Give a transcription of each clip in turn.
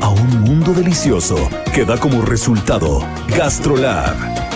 a un mundo delicioso que da como resultado GastroLab.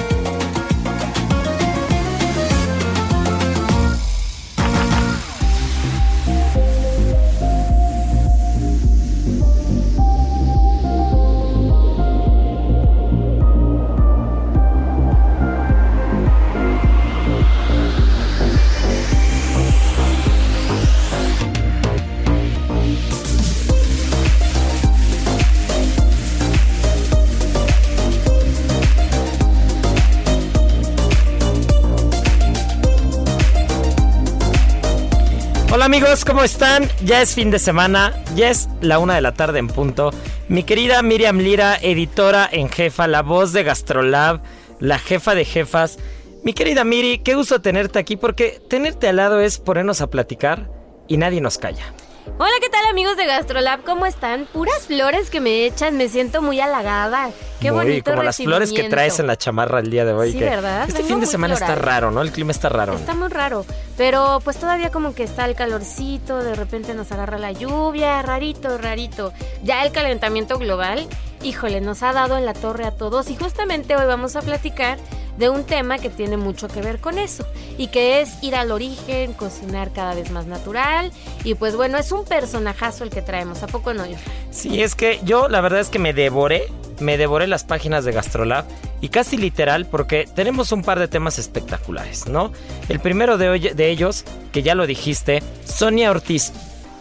Hola amigos, ¿cómo están? Ya es fin de semana, ya es la una de la tarde en punto. Mi querida Miriam Lira, editora en jefa, la voz de Gastrolab, la jefa de jefas. Mi querida Miri, qué gusto tenerte aquí porque tenerte al lado es ponernos a platicar y nadie nos calla. Hola, ¿qué tal amigos de Gastrolab? ¿Cómo están? Puras flores que me echan, me siento muy halagada. Qué Muy, bonito como las flores que traes en la chamarra el día de hoy. Sí, que ¿verdad? Este Vengo fin de semana está raro, ¿no? El clima está raro. Está muy raro, pero pues todavía como que está el calorcito, de repente nos agarra la lluvia, rarito, rarito. Ya el calentamiento global, híjole, nos ha dado en la torre a todos y justamente hoy vamos a platicar de un tema que tiene mucho que ver con eso y que es ir al origen, cocinar cada vez más natural y pues bueno, es un personajazo el que traemos, ¿a poco no? Sí, es que yo la verdad es que me devoré, me devoré las páginas de Gastrolab y casi literal porque tenemos un par de temas espectaculares, ¿no? El primero de, hoy- de ellos, que ya lo dijiste, Sonia Ortiz,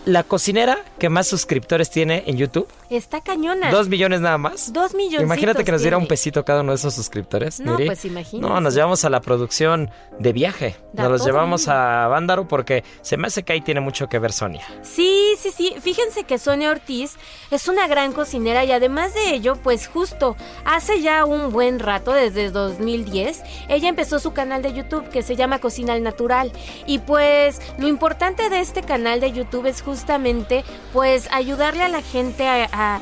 la cocinera que más suscriptores tiene en YouTube, Está cañona. dos millones nada más. Dos millones. Imagínate que nos diera un pesito cada uno de esos suscriptores. No, Miri. pues imagínate. No, nos llevamos a la producción de viaje. Da Nos los llevamos a Vándaro porque se me hace que ahí tiene mucho que ver Sonia. Sí, sí, sí. Fíjense que Sonia Ortiz es una gran cocinera y además de ello, pues justo hace ya un buen rato, desde 2010, ella empezó su canal de YouTube que se llama Cocina al Natural. Y pues lo importante de este canal de YouTube es justamente pues ayudarle a la gente a...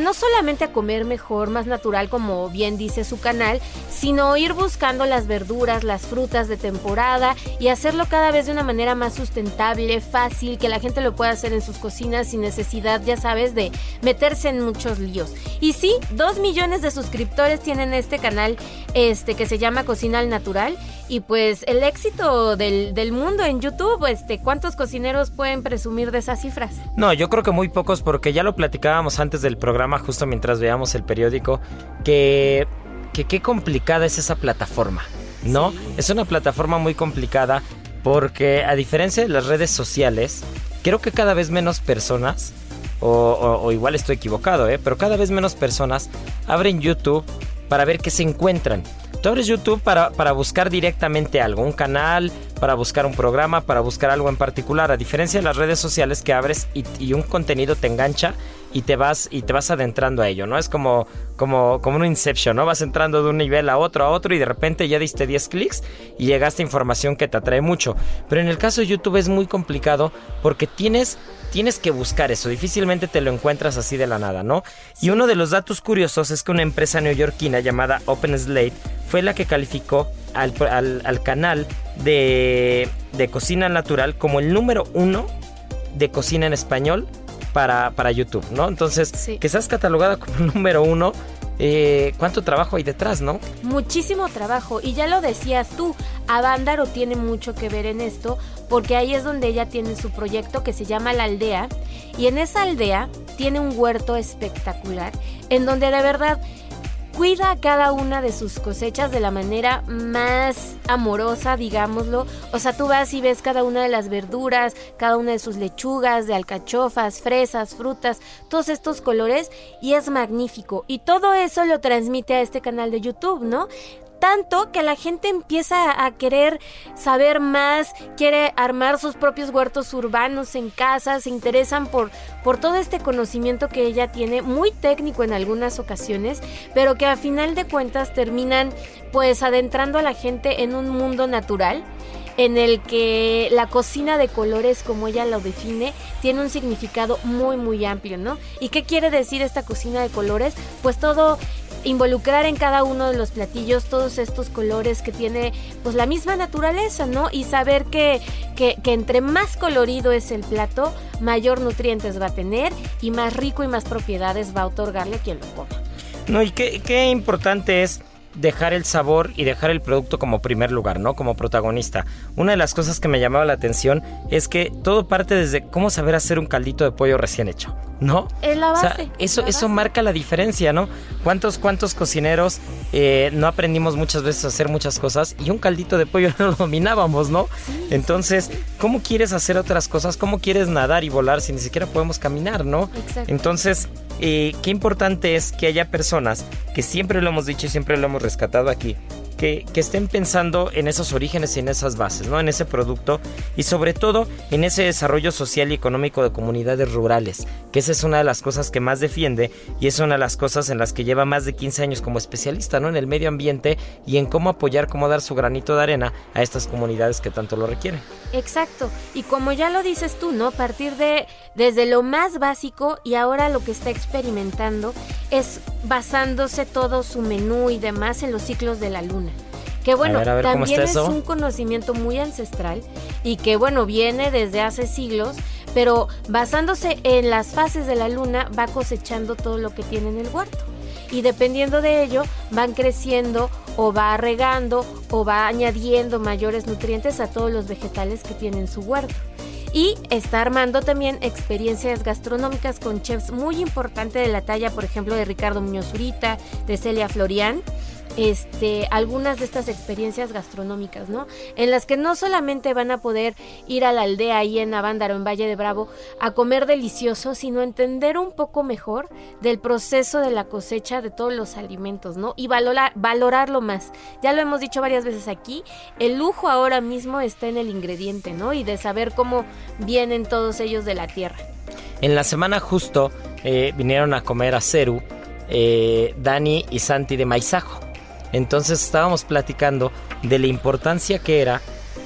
no solamente a comer mejor, más natural, como bien dice su canal, sino ir buscando las verduras, las frutas de temporada y hacerlo cada vez de una manera más sustentable, fácil, que la gente lo pueda hacer en sus cocinas sin necesidad, ya sabes, de meterse en muchos líos. Y sí, dos millones de suscriptores tienen este canal este, que se llama Cocina al Natural. Y pues el éxito del, del mundo en YouTube, este, ¿cuántos cocineros pueden presumir de esas cifras? No, yo creo que muy pocos porque ya lo platicábamos antes del programa, justo mientras veíamos el periódico, que que qué complicada es esa plataforma, ¿no? Es una plataforma muy complicada porque a diferencia de las redes sociales, creo que cada vez menos personas, o, o- o igual estoy equivocado, ¿eh? pero cada vez menos personas abren YouTube para ver qué se encuentran. Tú abres YouTube para, para buscar directamente algo, un canal, para buscar un programa, para buscar algo en particular, a diferencia de las redes sociales que abres y, un contenido te engancha y te vas y te vas adentrando a ello, ¿no? Es como como como un inception, ¿no? Vas entrando de un nivel a otro a otro y de repente ya diste 10 clics y llegaste a información que te atrae mucho. Pero en el caso de YouTube es muy complicado porque tienes tienes que buscar eso, difícilmente te lo encuentras así de la nada, ¿no? Y uno de los datos curiosos es que una empresa neoyorquina llamada Open Slate fue la que calificó al, al- al canal de, de cocina natural como el número uno de cocina en español para, para YouTube, ¿no? Entonces, Sí. que seas catalogada como número uno, eh, ¿cuánto trabajo hay detrás, no? Muchísimo trabajo. Y ya lo decías tú, Avándaro tiene mucho que ver en esto, porque ahí es donde ella tiene su proyecto que se llama La Aldea. Y en esa aldea tiene un huerto espectacular, en donde de verdad cuida cada una de sus cosechas de la manera más amorosa, digámoslo. O sea, tú vas y ves cada una de las verduras, cada una de sus lechugas, de alcachofas, fresas, frutas, todos estos colores y es magnífico. Y todo eso lo transmite a este canal de YouTube, ¿no? Tanto que la gente empieza a querer saber más, quiere armar sus propios huertos urbanos en casa, se interesan por, por todo este conocimiento que ella tiene, muy técnico en algunas ocasiones, pero que a final de cuentas terminan pues adentrando a la gente en un mundo natural en el que la cocina de colores, como ella lo define, tiene un significado muy, muy amplio, ¿no? ¿Y qué quiere decir esta cocina de colores? Pues todo involucrar en cada uno de los platillos todos estos colores que tiene pues la misma naturaleza, ¿no? Y saber que, que, entre más colorido es el plato, mayor nutrientes va a tener y más rico y más propiedades va a otorgarle a quien lo coma. No, y qué, qué importante es dejar el sabor y dejar el producto como primer lugar, ¿no? Como protagonista. Una de las cosas que me llamaba la atención es que todo parte desde cómo saber hacer un caldito de pollo recién hecho, ¿no? Es la O sea, base, eso, la eso base. marca la diferencia, ¿no? ¿Cuántos, cuántos cocineros eh, no aprendimos muchas veces a hacer muchas cosas y un caldito de pollo no lo dominábamos, ¿no? Entonces, ¿cómo quieres hacer otras cosas? ¿Cómo quieres nadar y volar si ni siquiera podemos caminar, ¿no? Exacto. Entonces, eh, qué importante es que haya personas que siempre lo hemos dicho y siempre lo hemos rescatado aquí, que, estén pensando en esos orígenes y en esas bases, ¿no? En ese producto y sobre todo en ese desarrollo social y económico de comunidades rurales, que esa es una de las cosas que más defiende y es una de las cosas en las que lleva más de 15 años como especialista, ¿no? En el medio ambiente y en cómo apoyar, cómo dar su granito de arena a estas comunidades que tanto lo requieren. Exacto. Y como ya lo dices tú, ¿no? Partir de desde lo más básico y ahora lo que está experimentando es basándose todo su menú y demás en los ciclos de la luna. Que bueno, ver, a ver, ¿cómo también es eso? un conocimiento muy ancestral y que bueno, viene desde hace siglos, pero basándose en las fases de la luna va cosechando todo lo que tiene en el huerto. Y dependiendo de ello, van creciendo o va regando o va añadiendo mayores nutrientes a todos los vegetales que tiene en su huerto. Y está armando también experiencias gastronómicas con chefs muy importantes de la talla, por ejemplo, de Ricardo Muñoz Zurita, de Celia Florian. Este, algunas de estas experiencias gastronómicas, ¿no? En las que no solamente van a poder ir a la aldea ahí en Avándaro, en Valle de Bravo, a comer delicioso, sino entender un poco mejor del proceso de la cosecha de todos los alimentos, ¿no? Y valorar, valorarlo más. Ya lo hemos dicho varias veces aquí, el lujo ahora mismo está en el ingrediente, ¿no? Y de saber cómo vienen todos ellos de la tierra. En la semana justo eh, vinieron a comer a Ceru eh, Dani y Santi de Maizajo. Entonces estábamos platicando de la importancia que era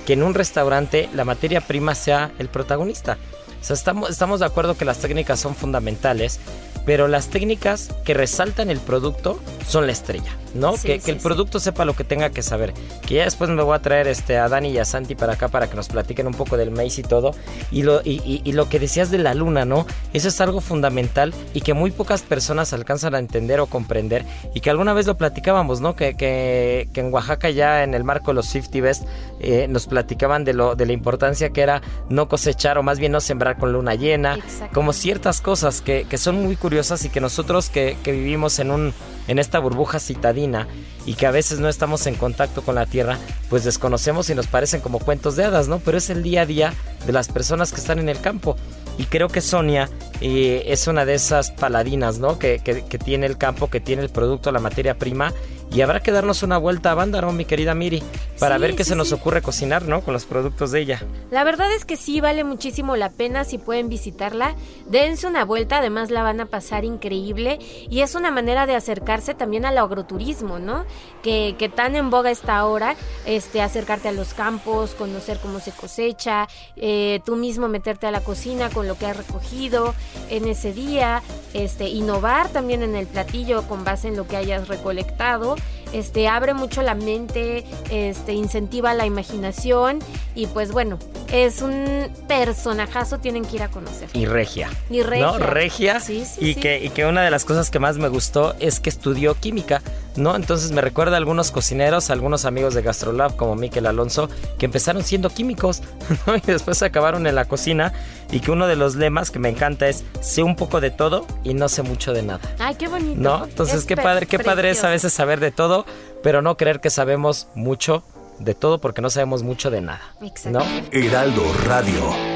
que en un restaurante la materia prima sea el protagonista. O sea, estamos, estamos de acuerdo que las técnicas son fundamentales, pero las técnicas que resaltan el producto son la estrella, ¿no? Sí, que, sí, que el sí. producto sepa lo que tenga que saber. Que ya después me voy a traer este, a Dani y a Santi para acá para que nos platiquen un poco del maíz y todo. Y lo, y, y- y lo que decías de la luna, ¿no? Eso es algo fundamental y que muy pocas personas alcanzan a entender o comprender. Y que alguna vez lo platicábamos, ¿no? Que, que, que en Oaxaca ya en el marco de los 50 Best eh, nos platicaban de, lo, de la importancia que era no cosechar o más bien no sembrar con luna llena. Como ciertas cosas que, que son muy curiosas y que nosotros que, que vivimos en un en esta burbuja citadina y que a veces no estamos en contacto con la tierra, pues desconocemos y nos parecen como cuentos de hadas, ¿no? Pero es el día a día de las personas que están en el campo. Y creo que Sonia eh, es una de esas paladinas, ¿no? Que, que- que tiene el campo, que tiene el producto, la materia prima. Y habrá que darnos una vuelta a Bándaro, mi querida Miri, para Sí, ver qué sí, se nos sí. ocurre cocinar, ¿no? Con los productos de ella. La verdad es que sí vale muchísimo la pena si pueden visitarla. Dense una vuelta, además la van a pasar increíble y es una manera de acercarse también al agroturismo, ¿no? Que, que tan en boga está ahora, este, acercarte a los campos, conocer cómo se cosecha, eh, tú mismo meterte a la cocina con lo que has recogido en ese día, este, innovar también en el platillo con base en lo que hayas recolectado. Este, abre mucho la mente, este, incentiva la imaginación y pues bueno, Es un personajazo, tienen que ir a conocer. Y regia. Y regia. ¿No? Regia. Sí, sí, y, sí. Que, y que una de las cosas que más me gustó es que estudió química, ¿no? Entonces me recuerda a algunos cocineros, a algunos amigos de Gastrolab como Miquel Alonso, que empezaron siendo químicos, ¿no? Y después acabaron en la cocina. Y que uno de los lemas que me encanta es, sé un poco de todo y no sé mucho de nada. Ay, qué bonito. ¿No? Entonces, Es qué padre, qué padre es a veces saber de todo, pero no creer que sabemos mucho de todo porque no sabemos mucho de nada. Exacto. ¿No? Heraldo Radio.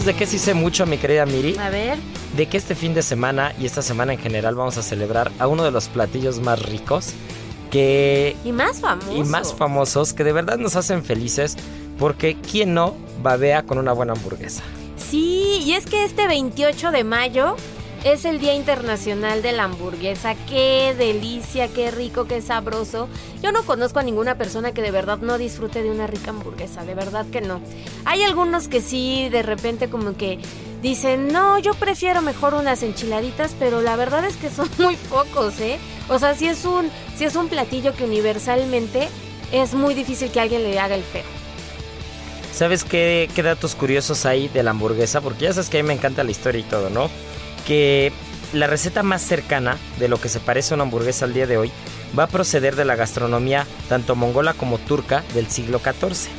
¿Sabes de qué sí sé mucho, mi querida Miri? A ver, De que este fin de semana y esta semana en general vamos a celebrar a uno de los platillos más ricos que y más famoso. y más famosos que de verdad nos hacen felices porque quién no babea con una buena hamburguesa. Sí, y es que este 28 de mayo es el Día Internacional de la Hamburguesa. Qué delicia, qué rico, qué sabroso. Yo no conozco a ninguna persona que de verdad no disfrute de una rica hamburguesa, de verdad que no. Hay algunos que sí, de repente como que dicen, no, yo prefiero mejor unas enchiladitas, pero la verdad es que son muy pocos, ¿eh? O sea, si es un, si es un platillo que universalmente es muy difícil que alguien le haga el feo. ¿Sabes qué, qué datos curiosos hay de la hamburguesa? Porque ya sabes que a mí me encanta la historia y todo, ¿no? Que la receta más cercana de lo que se parece a una hamburguesa al día de hoy va a proceder de la gastronomía tanto mongola como turca del siglo XIV.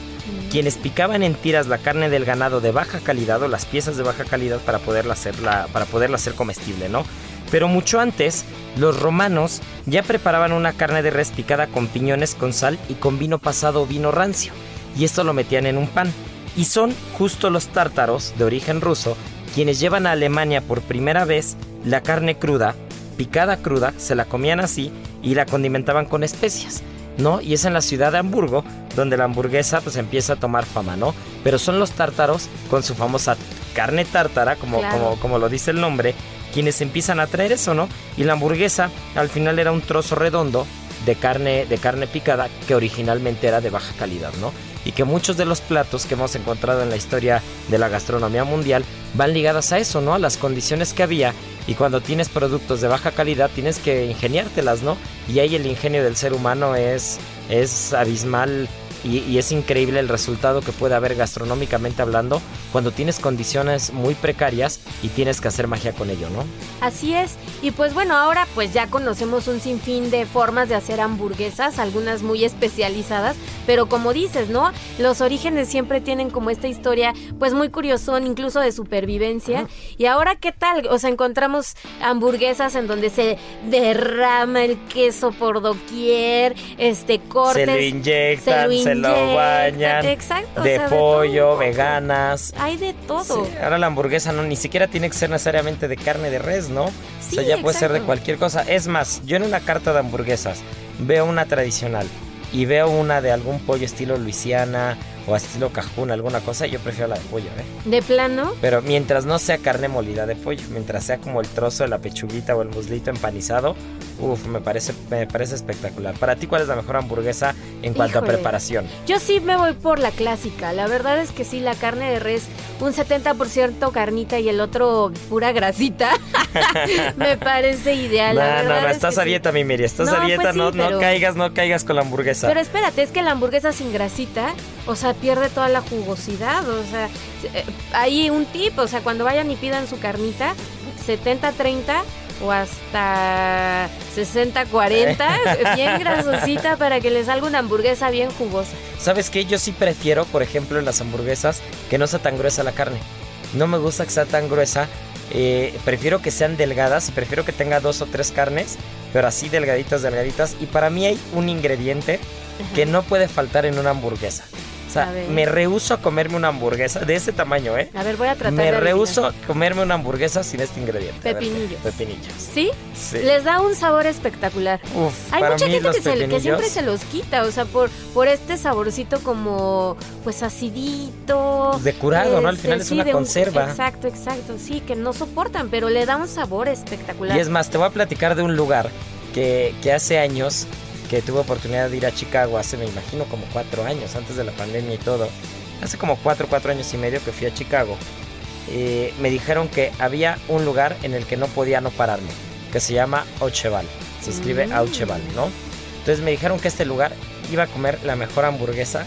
Quienes picaban en tiras la carne del ganado de baja calidad o las piezas de baja calidad para poderla hacerla, para poderla hacer comestible, ¿no? Pero mucho antes, los romanos ya preparaban una carne de res picada con piñones con sal y con vino pasado o vino rancio y esto lo metían en un pan. Y son justo los tártaros, de origen ruso, quienes llevan a Alemania por primera vez la carne cruda, picada cruda, se la comían así y la condimentaban con especias, ¿no? Y es en la ciudad de Hamburgo donde la hamburguesa pues empieza a tomar fama, ¿no? Pero son los tártaros con su famosa carne tártara, como, Claro. como, como lo dice el nombre, quienes empiezan a traer eso, ¿no? Y la hamburguesa al final era un trozo redondo de carne, de carne picada que originalmente era de baja calidad, ¿no? Y que muchos de los platos que hemos encontrado en la historia de la gastronomía mundial van ligadas a eso, ¿no? A las condiciones que había y cuando tienes productos de baja calidad tienes que ingeniártelas, ¿no? Y ahí el ingenio del ser humano es, es abismal y, y es increíble el resultado que puede haber gastronómicamente hablando cuando tienes condiciones muy precarias y tienes que hacer magia con ello, ¿no? Así es. Y pues bueno, ahora pues ya conocemos un sinfín de formas de hacer hamburguesas, algunas muy especializadas, pero como dices, ¿no? Los orígenes siempre tienen como esta historia pues muy curiosón, incluso de supervivencia. Y ahora, ¿qué tal? O sea, encontramos hamburguesas en donde se derrama el queso por doquier, este cortes. se lo inyectan, se, lo inyectan, bañan. Exacto. o De sea, pollo, veganas. Hay de todo. Sí, ahora la hamburguesa no ni siquiera tiene que ser necesariamente de carne de res, ¿no? o Sí, sea, ya puede ser de cualquier cosa. Es más, yo en una carta de hamburguesas veo una tradicional y veo una de algún pollo estilo Luisiana o estilo Cajún, alguna cosa, yo prefiero la de pollo, ¿eh? De plano. Pero mientras no sea carne molida de pollo, mientras sea como el trozo de la pechuguita o el muslito empanizado, uff, me parece, me parece espectacular. Para ti, ¿cuál es la mejor hamburguesa en cuanto Híjole. a preparación? Yo sí me voy por la clásica. La verdad es que sí, la carne de res, un 70% carnita y el otro pura grasita, me parece ideal. No, la no, no, es estás que a sí. dieta, mi Miri, estás No, a dieta, pues sí, no, no caigas, no caigas con la hamburguesa. Pero espérate, es que la hamburguesa sin grasita, o sea, pierde toda la jugosidad. O sea, eh, hay un tip, o sea, cuando vayan y pidan su carnita, 70-30 o hasta 60-40, bien grasosita para que les salga una hamburguesa bien jugosa. ¿Sabes qué? Yo sí prefiero, por ejemplo, en las hamburguesas, que no sea tan gruesa la carne. No me gusta que sea tan gruesa. eh, prefiero que sean delgadas prefiero que tenga dos o tres carnes, pero así delgaditas, delgaditas. Y para mí hay un ingrediente que no puede faltar en una hamburguesa. O sea, me rehuso a comerme una hamburguesa de ese tamaño, ¿eh? A ver, voy a tratar Me de rehuso a comerme una hamburguesa sin este ingrediente. A ver, Pepinillos. Pepinillos. ¿Sí? Sí. Les da un sabor espectacular. Uf, Hay para mucha mí gente los que, se- que pepinillos- siempre se los quita, o sea, por, por este saborcito como, pues acidito. Pues de curado, ¿no? Al este, final es sí, una de un- conserva. exacto, exacto, sí, que no soportan, pero le da un sabor espectacular. Y es más, te voy a platicar de un lugar que, que hace años que tuve oportunidad de ir a Chicago hace, me imagino, como cuatro años, antes de la pandemia y todo. Hace como cuatro, cuatro años y medio que fui a Chicago. eh, me dijeron que había un lugar en el que no podía no pararme, que se llama Aucheval. Se escribe Mm. Aucheval, ¿no? Entonces me dijeron que este lugar iba a comer la mejor hamburguesa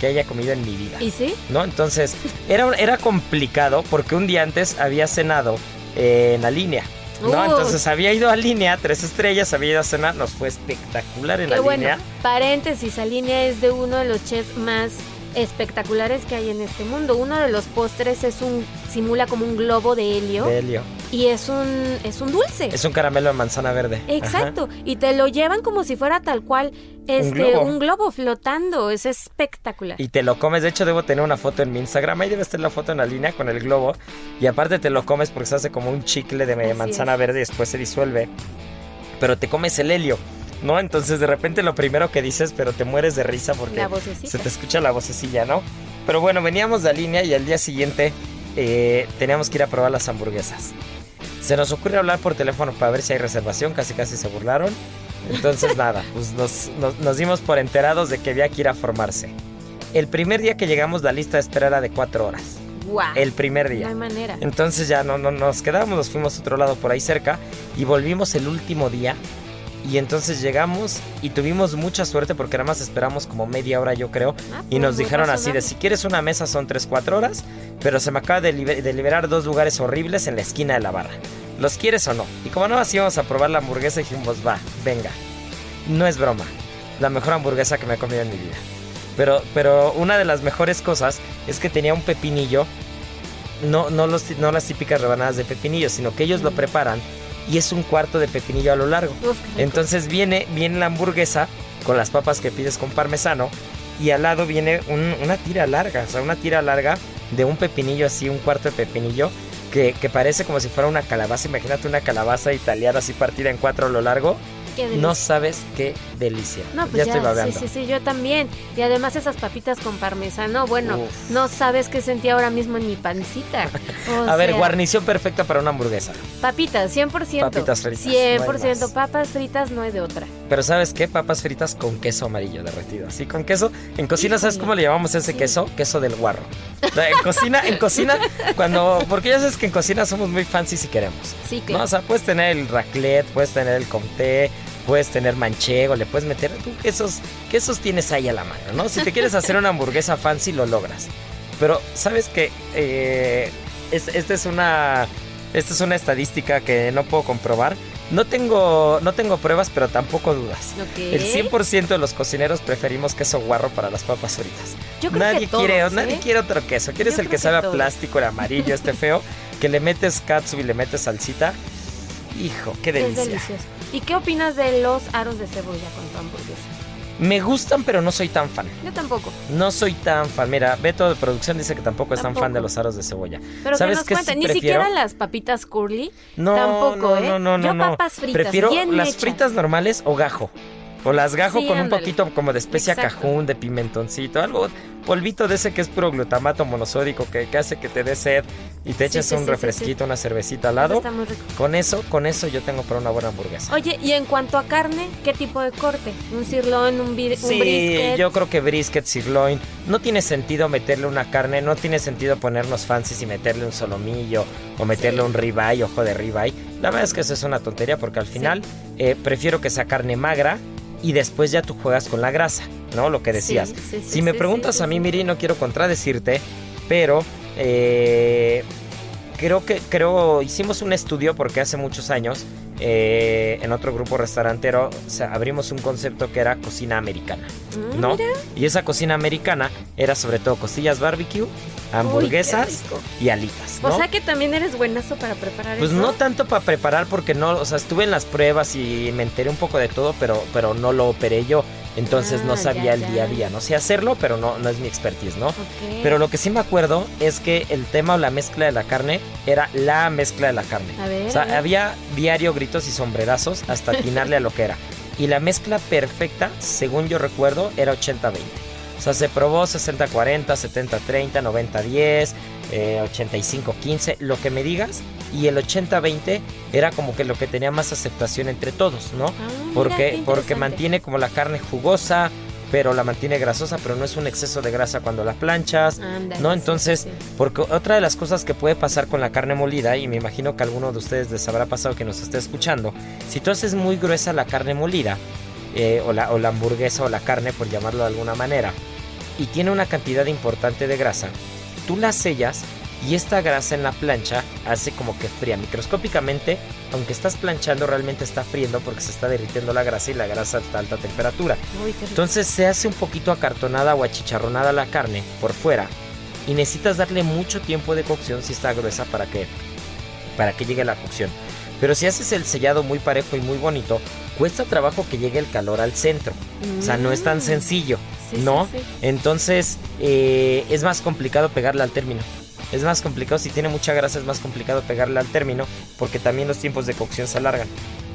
que haya comido en mi vida. ¿Y sí? ¿no? Entonces, era, era complicado porque un día antes había cenado eh, en la línea. ¿No? Uh. Entonces había ido a línea, tres estrellas, había ido a cenar, nos fue espectacular en Qué la bueno. línea. Paréntesis, Alinea es de uno de los chefs más espectaculares que hay en este mundo. Uno de los postres es un simula como un globo de helio de Helio. Y es un es un dulce. Es un caramelo de manzana verde. Exacto, y te lo llevan como si fuera tal cual este un globo. globo, flotando, es espectacular. Y te lo comes, de hecho debo tener una foto en mi Instagram, ahí debe estar la foto en la línea con el globo. Y aparte te lo comes porque se hace como un chicle de Así manzana es. verde y después se disuelve. Pero te comes el helio, ¿no? Entonces de repente lo primero que dices, pero te mueres de risa porque La se te escucha la vocecilla, ¿no? Pero bueno, veníamos de línea y al día siguiente eh, teníamos que ir a probar las hamburguesas. Se nos ocurre hablar por teléfono para ver si hay reservación, casi casi se burlaron. Entonces nada, pues nos, nos- nos dimos por enterados de que había que ir a formarse. El primer día que llegamos la lista de espera era de cuatro horas. Guau. El primer No día. hay manera. Entonces ya no, no nos quedamos, nos fuimos a otro lado por ahí cerca y volvimos el último día. Y entonces llegamos y tuvimos mucha suerte porque nada más esperamos como media hora yo creo. Ah, Y pues, nos muy dijeron así de si quieres una mesa son 3-4 horas, pero se me acaba de, liber- de liberar dos lugares horribles en la esquina de la barra. ¿Los quieres o no? Y como no así íbamos a probar la hamburguesa, dijimos, va, venga. No es broma. La mejor hamburguesa que me he comido en mi vida. Pero, pero una de las mejores cosas es que tenía un pepinillo. No, no, los, no las típicas rebanadas de pepinillo, sino que ellos lo preparan y es un cuarto de pepinillo a lo largo. Uf. Entonces viene, viene la hamburguesa con las papas que pides con parmesano y al lado viene un- una tira larga, o sea, una tira larga de un pepinillo así, un cuarto de pepinillo que, que parece como si fuera una calabaza. Imagínate una calabaza italiana así partida en cuatro a lo largo. No sabes qué delicia. No, pues ya, ya, estoy babeando. sí, sí, sí, yo también. Y además esas papitas con parmesano, bueno, Uf. no sabes qué sentí ahora mismo en mi pancita. O A ver, guarnición perfecta para una hamburguesa. Papitas, 100%. Papitas fritas, 100%, no hay más. papas fritas no hay de otra. Pero ¿sabes qué? Papas fritas con queso amarillo derretido. Así con queso. En cocina, ¿sabes cómo le llamamos ese Sí. queso? Queso del guarro. En cocina, en cocina, cuando. Porque ya sabes que en cocina somos muy fancy si queremos. Sí, ¿no? claro. O sea, puedes tener el raclette, puedes tener el comté, puedes tener manchego, le puedes meter. Tú quesos, quesos tienes ahí a la mano, ¿no? Si te quieres hacer una hamburguesa fancy, lo logras. Pero, ¿sabes qué? Eh, es- esta es una. Esta es una estadística que no puedo comprobar. No tengo, no tengo pruebas, pero tampoco dudas. Ok. El 100% de los cocineros preferimos queso guarro para las papas fritas. Yo creo nadie que todos, quiere, ¿eh? nadie quiere otro queso. Quieres Yo el que que sabe a plástico, el amarillo, este feo, que le metes katsu y le metes salsita. Hijo, qué Es delicia. delicioso. ¿Y qué opinas de los aros de cebolla con tu hamburguesa? Me gustan, pero no soy tan fan. Yo tampoco. No soy tan fan. Mira, Beto de producción dice que tampoco es tan fan de los aros de cebolla. Pero que ¿Sabes nos qué cuenten, sí ni prefiero? siquiera las papitas curly. No, tampoco, no, ¿eh? no, no, no, Yo no. papas fritas, Prefiero bien las hechas. fritas normales o gajo. O las gajo Sí, con un poquito como de especia Exacto. cajún, de pimentoncito, algo polvito de ese que es puro glutamato monosódico que, que hace que te dé sed y te Sí, eches sí, un sí, sí, refresquito, una cervecita al lado. Está muy rico. Con eso, con eso yo tengo para una buena hamburguesa. Oye, y en cuanto a carne, ¿qué tipo de corte? ¿Un sirloin, un, bir- un brisket? yo creo que brisket, sirloin, no tiene sentido meterle una carne, no tiene sentido ponernos fancies y meterle un solomillo o meterle un ribeye, ojo de ribeye. La verdad es que eso es una tontería porque al final eh, prefiero que sea carne magra y después ya tú juegas con la grasa, ¿no? Lo que decías. Sí, sí, sí, si me preguntas a mí. Miri, no quiero contradecirte, pero eh, creo que creo hicimos un estudio porque hace muchos años eh, en otro grupo restaurantero o sea, abrimos un concepto que era cocina americana, Mm, ¿no? mira. Y esa cocina americana era sobre todo costillas barbecue, hamburguesas Uy, y alitas, ¿no? O sea que también eres buenazo para preparar Pues eso. no tanto para preparar porque no, o sea, estuve en las pruebas y me enteré un poco de todo, pero, pero no lo operé yo, entonces Ah, no ya, sabía el día a día, no sé hacerlo, pero no, no es mi expertise, ¿no? Ok. Pero lo que sí me acuerdo es que el tema o la mezcla de la carne era la mezcla de la carne. A ver, O sea, a ver. había diario gritos y sombrerazos hasta atinarle a lo que era. Y la mezcla perfecta, según yo recuerdo, era 80-20. O O sea, se probó 60-40, 70-30, 90-10, eh, 85-15, lo que me digas. Y el 80-20 era como que lo que tenía más aceptación entre todos, ¿no? Ah, porque, porque mantiene como la carne jugosa, pero la mantiene grasosa, pero no es un exceso de grasa cuando la planchas, ¿no? Entonces, sí, sí. porque otra de las cosas que puede pasar con la carne molida, y me imagino que a alguno de ustedes les habrá pasado que nos esté escuchando, si tú haces muy gruesa la carne molida, eh, o, la, o la hamburguesa o la carne, por llamarlo de alguna manera, y tiene una cantidad importante de grasa, tú la sellas y esta grasa en la plancha hace como que fría microscópicamente, aunque estás planchando realmente está friendo porque se está derritiendo la grasa y la grasa está a alta temperatura. Uy. Entonces se hace un poquito acartonada o achicharronada la carne por fuera y necesitas darle mucho tiempo de cocción si está gruesa para que para que llegue la cocción. Pero si haces el sellado muy parejo y muy bonito, cuesta trabajo que llegue el calor al centro. O sea, no es tan Mm. sencillo, Sí, sí, ¿no? sí. Entonces eh, es más complicado pegarle al término. Es más complicado, si tiene mucha grasa es más complicado pegarle al término porque también los tiempos de cocción se alargan.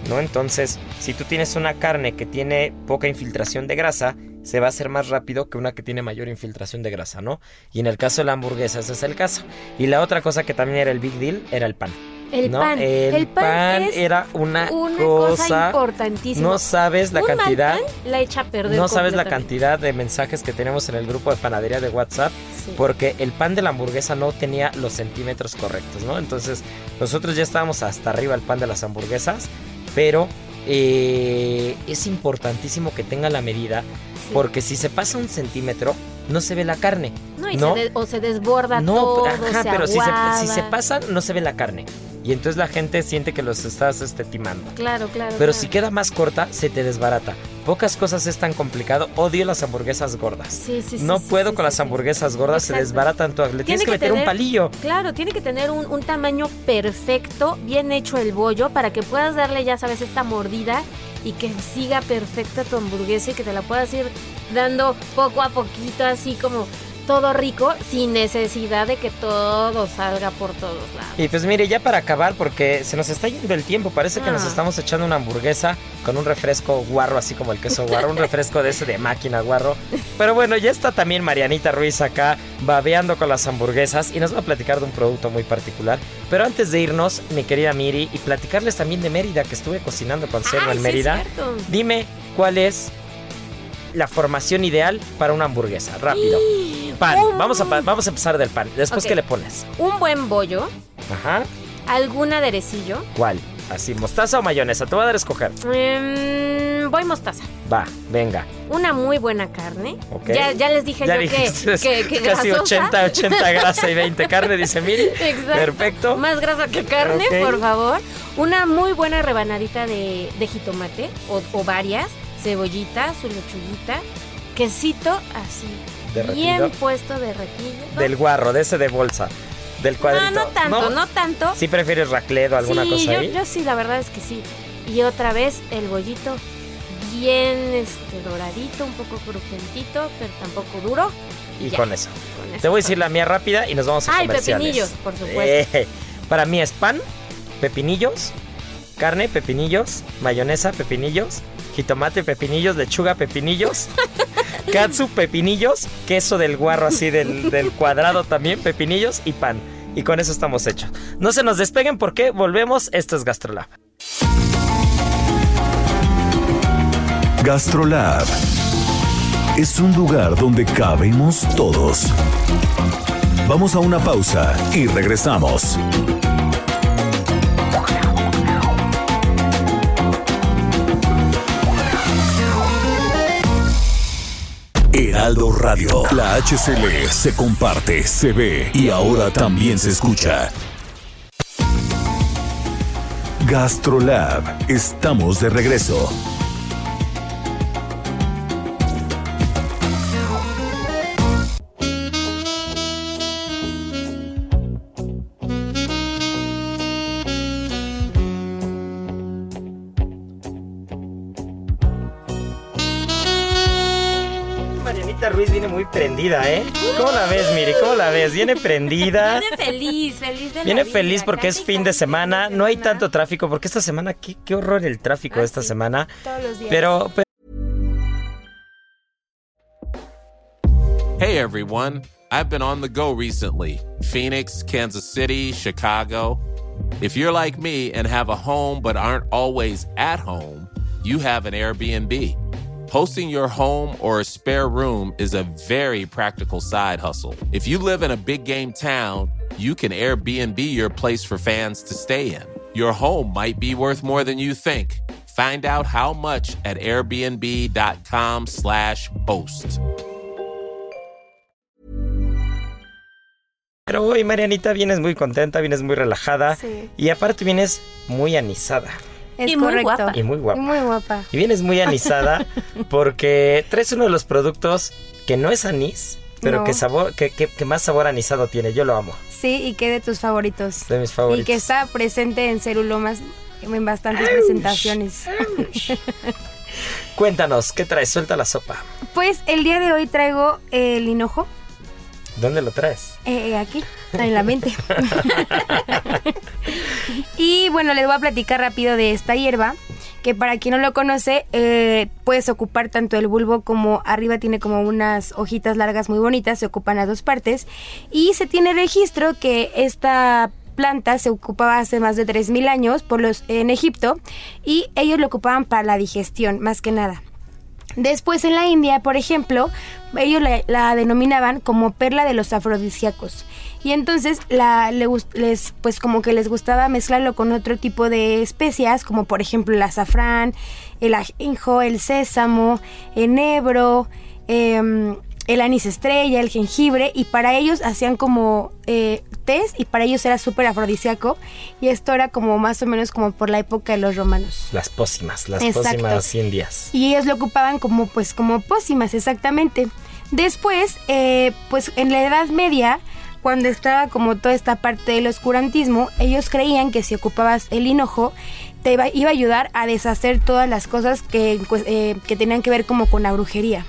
¿no? Entonces, si tú tienes una carne que tiene poca infiltración de grasa, se va a hacer más rápido que una que tiene mayor infiltración de grasa, ¿no? Y en el caso de la hamburguesa, ese es el caso. Y la otra cosa que también era el big deal era el pan. El ¿no? pan. El, pan, era una, una cosa, cosa. importantísima. no sabes la Un mal cantidad. pan la echa a perder. No sabes la cantidad de mensajes que tenemos en el grupo de panadería de WhatsApp Sí. porque el pan de la hamburguesa no tenía los centímetros correctos, ¿no? Entonces nosotros ya estábamos hasta arriba el pan de las hamburguesas, pero eh, es importantísimo que tenga la medida Sí. porque si se pasa un centímetro no se ve la carne. No, y ¿no? Se de- o se desborda No, todo, ajá, se pero si se, si se pasa no se ve la carne. Y entonces la gente siente que los estás este, timando. Claro, claro. Pero claro. si queda más corta, se te desbarata. Pocas cosas es tan complicado. Odio las hamburguesas gordas. Sí, sí, sí, no puedo con las hamburguesas gordas, se desbaratan todas. Le tienes Tiene que, que meter un palillo. Claro, tiene que tener un, un tamaño perfecto, bien hecho el bollo, para que puedas darle, ya sabes, esta mordida y que siga perfecta tu hamburguesa y que te la puedas ir dando poco a poquito, así como todo rico, sin necesidad de que todo salga por todos lados. Y pues mire, ya para acabar, porque se nos está yendo el tiempo, parece que nos Ah. estamos echando una hamburguesa con un refresco guarro, así como el queso guarro, un refresco de ese de máquina guarro. Pero bueno, ya está también Marianita Ruiz acá babeando con las hamburguesas y nos va a platicar de un producto muy particular. Pero antes de irnos, mi querida Miri, y platicarles también de Mérida, que estuve cocinando con cerdo Ay, en sí, Mérida. es cierto. Dime cuál es la formación ideal para una hamburguesa. Rápido. Pan. Un- Vamos a, vamos a empezar del pan. Después, Ok. ¿qué le pones? Un buen bollo, Ajá. algún aderecillo, ¿Cuál? Así, mostaza o mayonesa. Te voy a dar a escoger. em, voy mostaza. Va, venga. Una muy buena carne. Ok. Ya, ya les dije Ya yo dijiste, que, que, que casi grasosa. 80, 80 grasa y 20 carne, dice Miri. Exacto. Perfecto. Más grasa que carne, por favor. Una muy buena rebanadita de, de jitomate o, o varias. Cebollita, su lechuguita. Quesito así. Derretido. Bien puesto derretido. Del guarro, de ese de bolsa. Del no, cuadrito. no tanto, no, tanto. ¿Sí prefieres raclette o alguna sí, cosa yo, ahí? yo sí, la verdad es que sí. Y otra vez el bollito bien este doradito, un poco crujentito, pero tampoco duro. y con eso. con eso. Te voy a decir la mía rápida y nos vamos a Ay, comerciales. pepinillos, por supuesto. Eh, para mí es pan, pepinillos, carne, pepinillos, mayonesa, pepinillos, jitomate, pepinillos, lechuga, pepinillos, katsu, pepinillos, queso del guarro así del, del cuadrado también, pepinillos y pan. Y con eso estamos hechos. No se nos despeguen porque volvemos. Esto es Gastrolab. Gastrolab es un lugar donde cabemos todos. Vamos a una pausa y regresamos. Heraldo Radio, la HCL se comparte, se ve y ahora también se escucha. Gastrolab, estamos de regreso. Prendida, ¿eh? ¿Cómo la ves, Miri? ¿Cómo la ves? Viene prendida. Viene feliz, feliz de la Viene vida, feliz porque es fin de semana. No hay tanto tráfico porque esta semana, qué, qué horror el tráfico Ah, esta semana. Todos los días. Pero, pero Hey everyone, I've been on the go recently Phoenix, Kansas City, Chicago. If you're like me and have a home but aren't always at home, you have an Airbnb. Hosting your home or a spare room is a very practical side hustle. If you live in a big game town, you can Airbnb your place for fans to stay in. Your home might be worth more than you think. Find out how much at airbnb.com/slash host. Pero hoy, Marianita, vienes muy contenta, vienes muy relajada. Sí. Y aparte vienes muy anisada. Es Y muy correcto. guapa. Y muy guapa. Y muy guapa. Y vienes muy anisada porque traes uno de los productos que no es anís, pero No. que, sabor, que, que- que más sabor anisado tiene. Yo lo amo. Sí, y que de tus favoritos. De mis favoritos. Y que está presente en Cerulomas en bastantes presentaciones. Cuéntanos, ¿qué traes? Suelta la sopa. Pues el día de hoy traigo el hinojo ¿Dónde lo traes? eh, aquí, en la mente. y bueno, les voy a platicar rápido de esta hierba, que para quien no lo conoce, eh, puedes ocupar tanto el bulbo como arriba tiene como unas hojitas largas muy bonitas, se ocupan a dos partes. Y se tiene registro que esta planta se ocupaba hace más de 3.000 años por los, en Egipto y ellos lo ocupaban para la digestión, más que nada. Después en la India, por ejemplo, ellos la, denominaban como perla de los afrodisíacos. Y entonces la, les, pues como que les gustaba mezclarlo con otro tipo de especias, como por ejemplo el azafrán, el ajenjo, el sésamo, enebro, em, el anís estrella, el jengibre, y para ellos hacían como eh, y para ellos era súper afrodisíaco, y esto era como más o menos como por la época de los romanos. Las pócimas, las Exacto. pócimas indias. Y ellos lo ocupaban como pues como pócimas, exactamente. Después, eh, pues en la Edad Media, cuando estaba como toda esta parte del oscurantismo, ellos creían que si ocupabas el hinojo, te iba, iba a ayudar a deshacer todas las cosas que, pues, eh, que tenían que ver como con la brujería.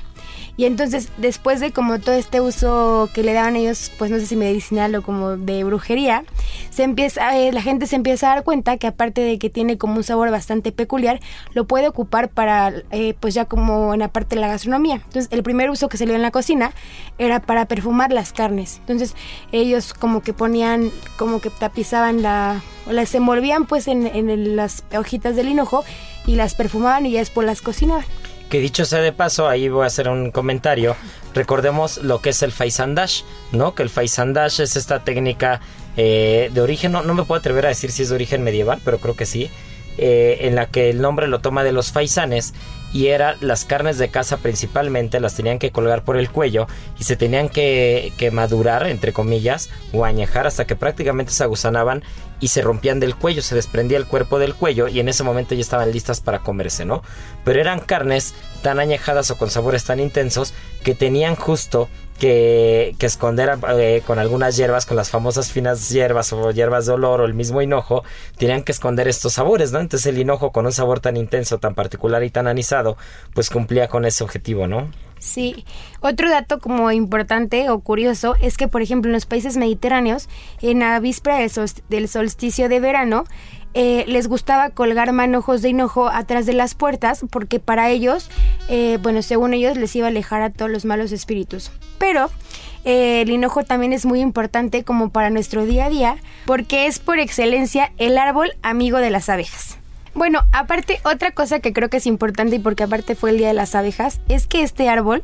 Y entonces, después de como todo este uso que le daban ellos, pues no sé si medicinal o como de brujería, se empieza, eh, la gente se empieza a dar cuenta que aparte de que tiene como un sabor bastante peculiar, lo puede ocupar para, eh, pues ya como en la parte de la gastronomía. Entonces, el primer uso que se le dio en la cocina era para perfumar las carnes. Entonces, ellos como que ponían, como que tapizaban la, o las envolvían pues en, en las hojitas del hinojo y las perfumaban y ya después las cocinaban. Que dicho sea de paso, ahí voy a hacer un comentario. Recordemos lo que es el faisandash, ¿no? Que el faisandash es esta técnica eh, de origen, no, me puedo atrever a decir si es de origen medieval, pero creo que sí. eh, en la que el nombre lo toma de los faisanes y era las carnes de caza principalmente las tenían que colgar por el cuello y se tenían que, que madurar entre comillas o añejar hasta que prácticamente se aguzanaban y se rompían del cuello, se desprendía el cuerpo del cuello y en ese momento ya estaban listas para comerse, ¿no? Pero eran carnes tan añejadas o con sabores tan intensos que tenían justo que, que esconder eh, con algunas hierbas, con las famosas finas hierbas o hierbas de olor o el mismo hinojo, tenían que esconder estos sabores, ¿no? Entonces el hinojo con un sabor tan intenso, tan particular y tan anisado, pues cumplía con ese objetivo, ¿no? Sí, otro dato como importante o curioso es que, por ejemplo, en los países mediterráneos, en la víspera del, sol- del solsticio de verano, eh, les gustaba colgar manojos de hinojo atrás de las puertas porque para ellos, eh, bueno, según ellos, les iba a alejar a todos los malos espíritus. Pero eh, el hinojo también es muy importante como para nuestro día a día porque es por excelencia el árbol amigo de las abejas. Bueno, aparte, otra cosa que creo que es importante y porque aparte fue el Día de las Abejas, es que este árbol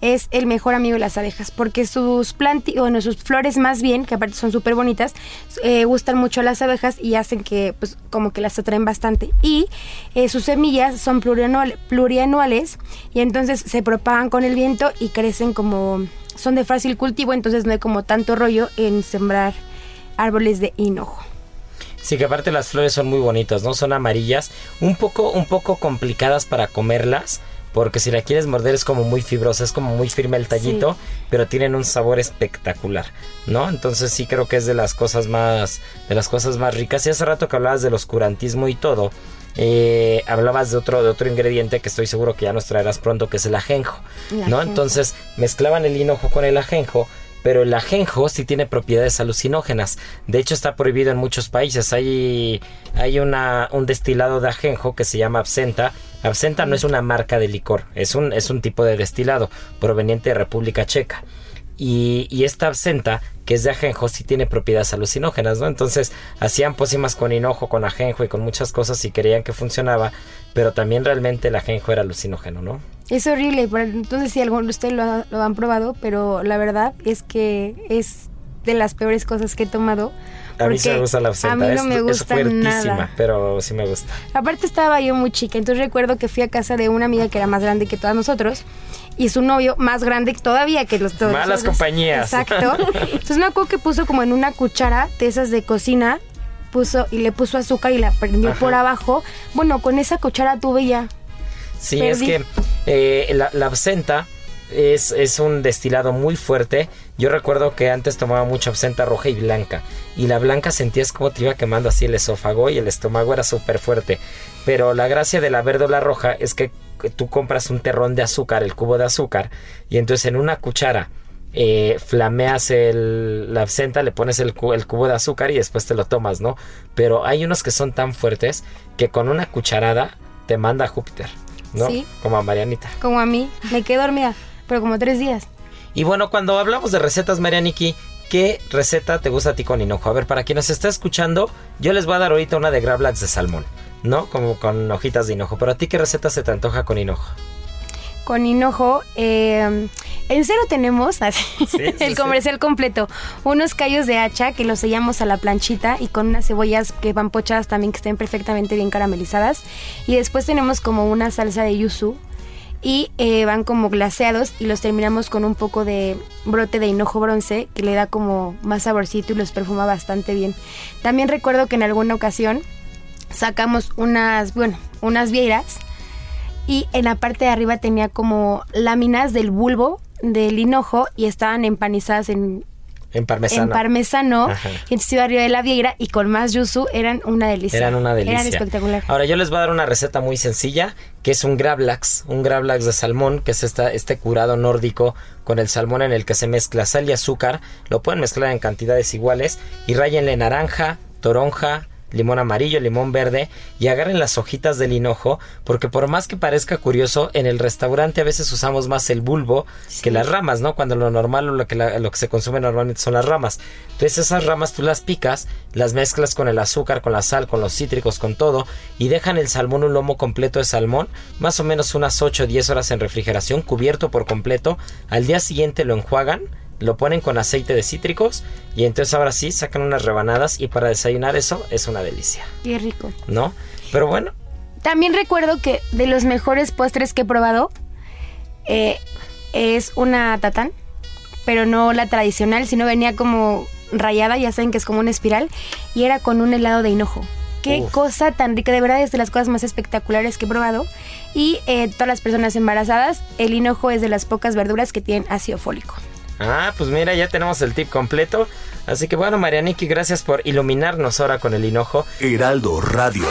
es el mejor amigo de las abejas, porque sus planti bueno, sus flores más bien, que aparte son súper bonitas, eh, gustan mucho a las abejas y hacen que, pues, como que las atraen bastante. Y eh, sus semillas son plurianual- plurianuales y entonces se propagan con el viento y crecen como, son de fácil cultivo, entonces no hay como tanto rollo en sembrar árboles de hinojo. Sí, que aparte las flores son muy bonitas, ¿no? Son amarillas, un poco, un poco complicadas para comerlas, porque si la quieres morder es como muy fibrosa, es como muy firme el tallito, pero tienen un sabor espectacular, ¿no? Entonces sí creo que es de las cosas más, de las cosas más ricas. Y hace rato que hablabas del oscurantismo y todo, eh, hablabas de otro, de otro ingrediente que estoy seguro que ya nos traerás pronto, que es el ajenjo, El ¿no? ajenjo. Entonces mezclaban el hinojo con el ajenjo. Pero el ajenjo sí tiene propiedades alucinógenas. De hecho, está prohibido en muchos países. Hay, hay una, un destilado de ajenjo que se llama absenta. Absenta no es una marca de licor, es un, es un tipo de destilado proveniente de República Checa. Y, y esta absenta, que es de ajenjo, sí tiene propiedades alucinógenas, ¿no? Entonces hacían pócimas con hinojo, con ajenjo y con muchas cosas y creían que funcionaba, pero también realmente el ajenjo era alucinógeno, ¿no? Es horrible, pero entonces si alguno de ustedes lo, ha- lo han probado, pero la verdad es que es de las peores cosas que he tomado. A mí sí me gusta la absenta. A mí no es, me es gusta fuertísima, nada. pero sí me gusta. Aparte estaba yo muy chica, entonces recuerdo que fui a casa de una amiga que era más grande que todas nosotros y su novio más grande todavía que los todos. Malas nosotros. compañías. Exacto. Entonces me acuerdo que puso como en una cuchara de esas de cocina, puso y le puso azúcar y la prendió Ajá. por abajo. Bueno, con esa cuchara tuve ya. Sí, Perdí. es que eh, la, la absenta es, es un destilado muy fuerte. Yo recuerdo que antes tomaba mucha absenta roja y blanca. Y la blanca sentías como te iba quemando así el esófago y el estómago era súper fuerte. Pero la gracia de la verde o la roja es que tú compras un terrón de azúcar, el cubo de azúcar, y entonces en una cuchara eh, flameas el- la absenta, le pones el, cu- el cubo de azúcar y después te lo tomas, ¿no? Pero hay unos que son tan fuertes que con una cucharada te manda a Júpiter, ¿no? Sí. Como a Marianita. Como a mí, me quedé dormida, pero como tres días. Y bueno, cuando hablamos de recetas, Marianiki, ¿qué receta te gusta a ti con hinojo? A ver, para quien nos está escuchando, yo les voy a dar ahorita una de gravlax de salmón, ¿no? Como con hojitas de hinojo. Pero a ti, ¿qué receta se te antoja con hinojo? Con hinojo, eh, en cero tenemos así, sí, el sí. comercial completo. Unos callos de hacha que los sellamos a la planchita y con unas cebollas que van pochadas también que estén perfectamente bien caramelizadas. Y después tenemos como una salsa de yuzu y eh, van como glaseados y los terminamos con un poco de brote de hinojo bronce que le da como más saborcito y los perfuma bastante bien. También recuerdo que en alguna ocasión sacamos unas, bueno, unas vieiras y en la parte de arriba tenía como láminas del bulbo del hinojo y estaban empanizadas en, En parmesano. en parmesano. Ajá. Y entonces iba arriba de la vieira y con más yuzu eran una delicia. Eran una delicia. Eran espectacular. Ahora yo les voy a dar una receta muy sencilla, que es un gravlax, un gravlax de salmón, que es esta, este curado nórdico con el salmón en el que se mezcla sal y azúcar. Lo pueden mezclar en cantidades iguales y rayenle naranja, toronja, limón amarillo, limón verde y agarren las hojitas del hinojo, porque por más que parezca curioso, en el restaurante a veces usamos más el bulbo que las ramas, ¿no? Cuando lo normal o lo que, la- lo que se consume normalmente son las ramas. Entonces esas ramas tú las picas, las mezclas con el azúcar, con la sal, con los cítricos, con todo, y dejan el salmón un lomo completo de salmón, más o menos unas 8 o 10 horas en refrigeración, cubierto por completo. Al día siguiente lo enjuagan, lo ponen con aceite de cítricos y entonces ahora sí sacan unas rebanadas y para desayunar eso es una delicia, Qué rico. ¿no? Pero bueno, También recuerdo que de los mejores postres que he probado eh, es una tatán, pero no la tradicional, sino venía como rayada, ya saben que es como una espiral, y era con un helado de hinojo. Qué Uf. cosa tan rica, de verdad es de las cosas más espectaculares que he probado. Y eh, todas las personas embarazadas, el hinojo es de las pocas verduras que tienen ácido fólico. Ah, pues mira, ya tenemos el tip completo. Así que bueno, Marianiki, gracias por iluminarnos ahora con el hinojo. Heraldo Radio.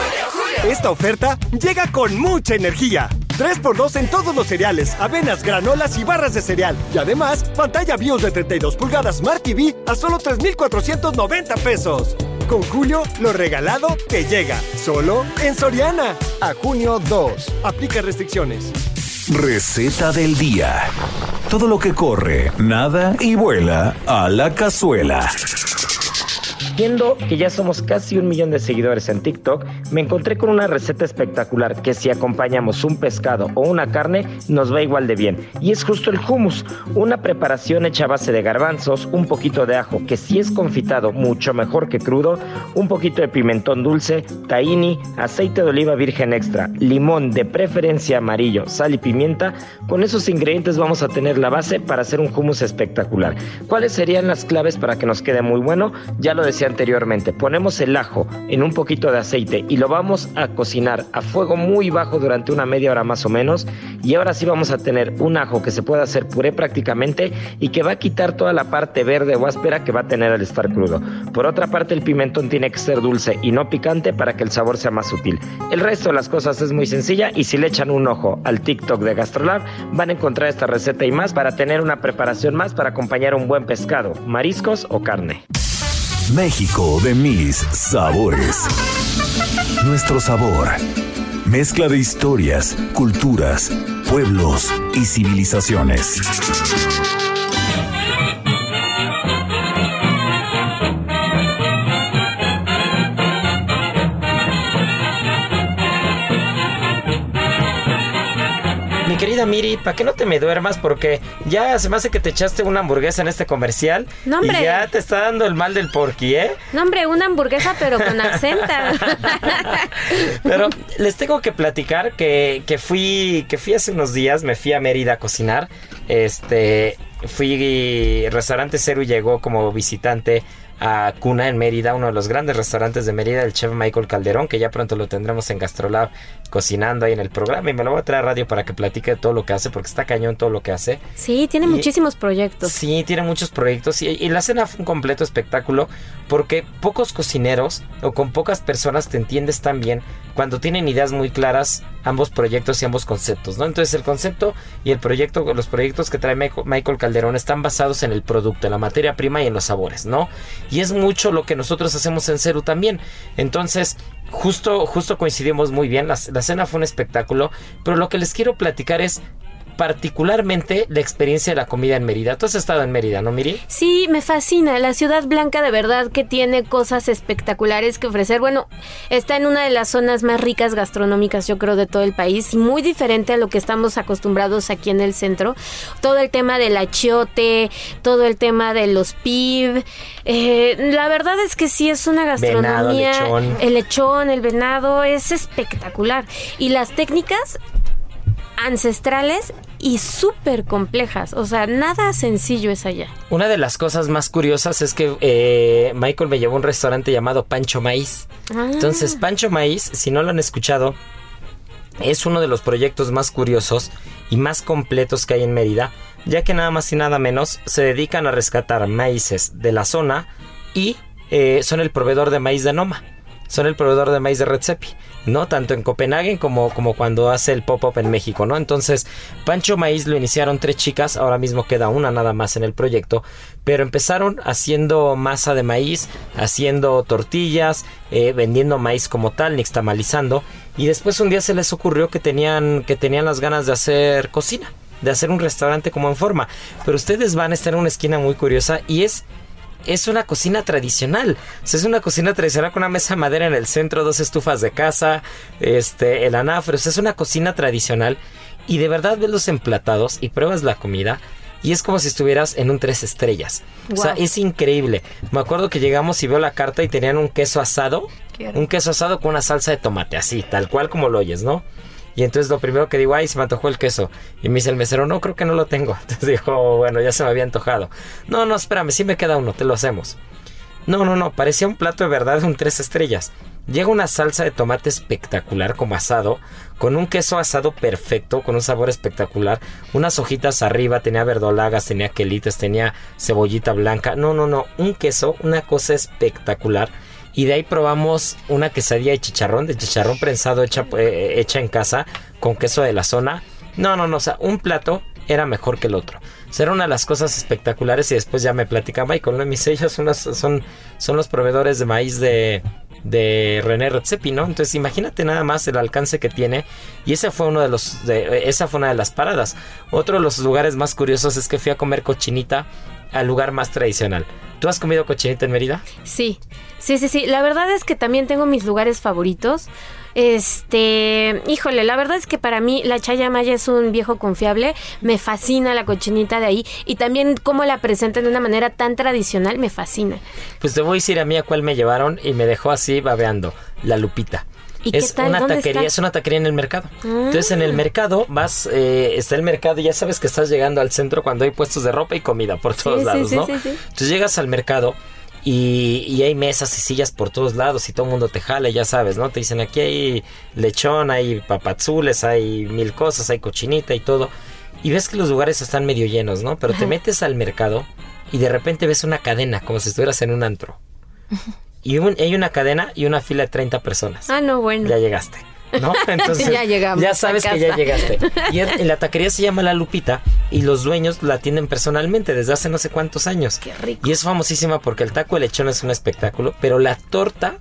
Esta oferta llega con mucha energía. 3x2 en todos los cereales, avenas, granolas y barras de cereal. Y además, pantalla BIOS de 32 pulgadas Smart TV a solo 3,490 pesos. Con Julio, lo regalado te llega. Solo en Soriana. A junio 2. Aplica restricciones. Receta del día. Todo lo que corre, nada y vuela a la cazuela. Viendo que ya somos casi un millón de seguidores en TikTok, me encontré con una receta espectacular que si acompañamos un pescado o una carne nos va igual de bien. Y es justo el hummus, una preparación hecha a base de garbanzos, un poquito de ajo que si es confitado mucho mejor que crudo, un poquito de pimentón dulce, tahini, aceite de oliva virgen extra, limón de preferencia amarillo, sal y pimienta. Con esos ingredientes vamos a tener la base para hacer un hummus espectacular. ¿Cuáles serían las claves para que nos quede muy bueno? Ya lo anteriormente, ponemos el ajo en un poquito de aceite y lo vamos a cocinar a fuego muy bajo durante una media hora más o menos y ahora sí vamos a tener un ajo que se puede hacer puré prácticamente y que va a quitar toda la parte verde o áspera que va a tener al estar crudo. Por otra parte el pimentón tiene que ser dulce y no picante para que el sabor sea más sutil. El resto de las cosas es muy sencilla y si le echan un ojo al TikTok de Gastrolab van a encontrar esta receta y más para tener una preparación más para acompañar un buen pescado, mariscos o carne. México de mis sabores. Nuestro sabor. Mezcla de historias, culturas, pueblos y civilizaciones. Querida Miri, ¿para qué no te me duermas? Porque ya se me hace que te echaste una hamburguesa en este comercial. No, hombre. Y ya te está dando el mal del porqui, ¿eh? No, hombre, una hamburguesa, pero con acenta. Pero les tengo que platicar que, que fui que fui hace unos días, me fui a Mérida a cocinar. Este, fui restaurante Cero llegó como visitante a Cuna en Mérida, uno de los grandes restaurantes de Mérida, el chef Michael Calderón, que ya pronto lo tendremos en Gastrolab cocinando ahí en el programa y me lo voy a traer a radio para que platique de todo lo que hace porque está cañón todo lo que hace. Sí, tiene Y- muchísimos proyectos. Sí, tiene muchos proyectos y, y la cena fue un completo espectáculo porque pocos cocineros o con pocas personas te entiendes tan bien cuando tienen ideas muy claras ambos proyectos y ambos conceptos, ¿no? Entonces el concepto y el proyecto, los proyectos que trae Michael Calderón están basados en el producto, en la materia prima y en los sabores, ¿no? Y es mucho lo que nosotros hacemos en Ceru también. Entonces, justo, justo coincidimos muy bien, la, la cena fue un espectáculo, pero lo que les quiero platicar es particularmente la experiencia de la comida en Mérida. Tú has estado en Mérida, ¿no, Miri? Sí, me fascina. La ciudad blanca de verdad que tiene cosas espectaculares que ofrecer. Bueno, está en una de las zonas más ricas gastronómicas, yo creo, de todo el país. y Muy diferente a lo que estamos acostumbrados aquí en el centro. Todo el tema del achiote, todo el tema de los pib. Eh, la verdad es que sí es una gastronomía. lechón. El lechón, el venado, es espectacular. Y las técnicas ancestrales y súper complejas. O sea, nada sencillo es allá. Una de las cosas más curiosas es que eh, Michael me llevó a un restaurante llamado Pancho Maíz. Ah. Entonces, Pancho Maíz, si no lo han escuchado, es uno de los proyectos más curiosos y más completos que hay en Mérida, ya que nada más y nada menos se dedican a rescatar maíces de la zona y eh, son el proveedor de maíz de Noma. Son el proveedor de maíz de Retzepi, ¿no? Tanto en Copenhague como, como cuando hace el pop-up en México, ¿no? Entonces, Pancho Maíz lo iniciaron tres chicas, ahora mismo queda una nada más en el proyecto, pero empezaron haciendo masa de maíz, haciendo tortillas, eh, vendiendo maíz como tal, nixtamalizando, y después un día se les ocurrió que tenían, que tenían las ganas de hacer cocina, de hacer un restaurante como en forma, pero ustedes van a estar en una esquina muy curiosa y es es una cocina tradicional. O sea, es una cocina tradicional con una mesa de madera en el centro, dos estufas de casa, este, el anafre. O sea, es una cocina tradicional. Y de verdad ves los emplatados y pruebas la comida. Y es como si estuvieras en un tres estrellas. O sea, es increíble. Me acuerdo que llegamos y veo la carta y tenían un queso asado. Un queso asado con una salsa de tomate, así, tal cual como lo oyes, ¿no? Y entonces lo primero que digo, ay, se me antojó el queso. Y me dice el mesero, no, creo que no lo tengo. Entonces dijo, bueno, ya se me había antojado. No, no, espérame, sí me queda uno, te lo hacemos. No, no, no, parecía un plato de verdad un tres estrellas. Llega una salsa de tomate espectacular como asado, con un queso asado perfecto, con un sabor espectacular, unas hojitas arriba, tenía verdolagas, tenía quelites, tenía cebollita blanca. No, no, no, un queso, una cosa espectacular. Y de ahí probamos una quesadilla de chicharrón, de chicharrón prensado hecha, eh, hecha en casa, con queso de la zona. No, no, no, o sea, un plato era mejor que el otro. O sea, era una de las cosas espectaculares y después ya me platica Michael, ¿no? Y mis ellos son, son, son los proveedores de maíz de, de René Redzepi, ¿no? Entonces imagínate nada más el alcance que tiene y fue uno de los, de, esa fue una de las paradas. Otro de los lugares más curiosos es que fui a comer cochinita al lugar más tradicional. ¿Tú has comido cochinita en Mérida? Sí, sí, sí, sí. La verdad es que también tengo mis lugares favoritos. Este, híjole, la verdad es que para mí la Chaya Maya es un viejo confiable. Me fascina la cochinita de ahí y también cómo la presentan de una manera tan tradicional, me fascina. Pues te voy a decir a mí a cuál me llevaron y me dejó así babeando, la Lupita. ¿Y qué es tal? una ¿Dónde taquería, está? es una taquería en el mercado. Entonces en el mercado vas, eh, está el mercado y ya sabes que estás llegando al centro cuando hay puestos de ropa y comida por todos sí, lados, sí, ¿no? sí. Entonces llegas al mercado y, y hay mesas y sillas por todos lados y todo el mundo te jala, y ya sabes, ¿no? Te dicen aquí hay lechón, hay papazules, hay mil cosas, hay cochinita y todo. Y ves que los lugares están medio llenos, ¿no? Pero te metes al mercado y de repente ves una cadena, como si estuvieras en un antro. Y un- hay una cadena y una fila de 30 personas. Ah, no, bueno. Ya llegaste. ¿No? Entonces, Ya llegamos Ya sabes que ya llegaste. Y en la taquería se llama La Lupita y los dueños la atienden personalmente desde hace no sé cuántos años. Qué rico. Y es famosísima porque el taco de lechón es un espectáculo, pero la torta,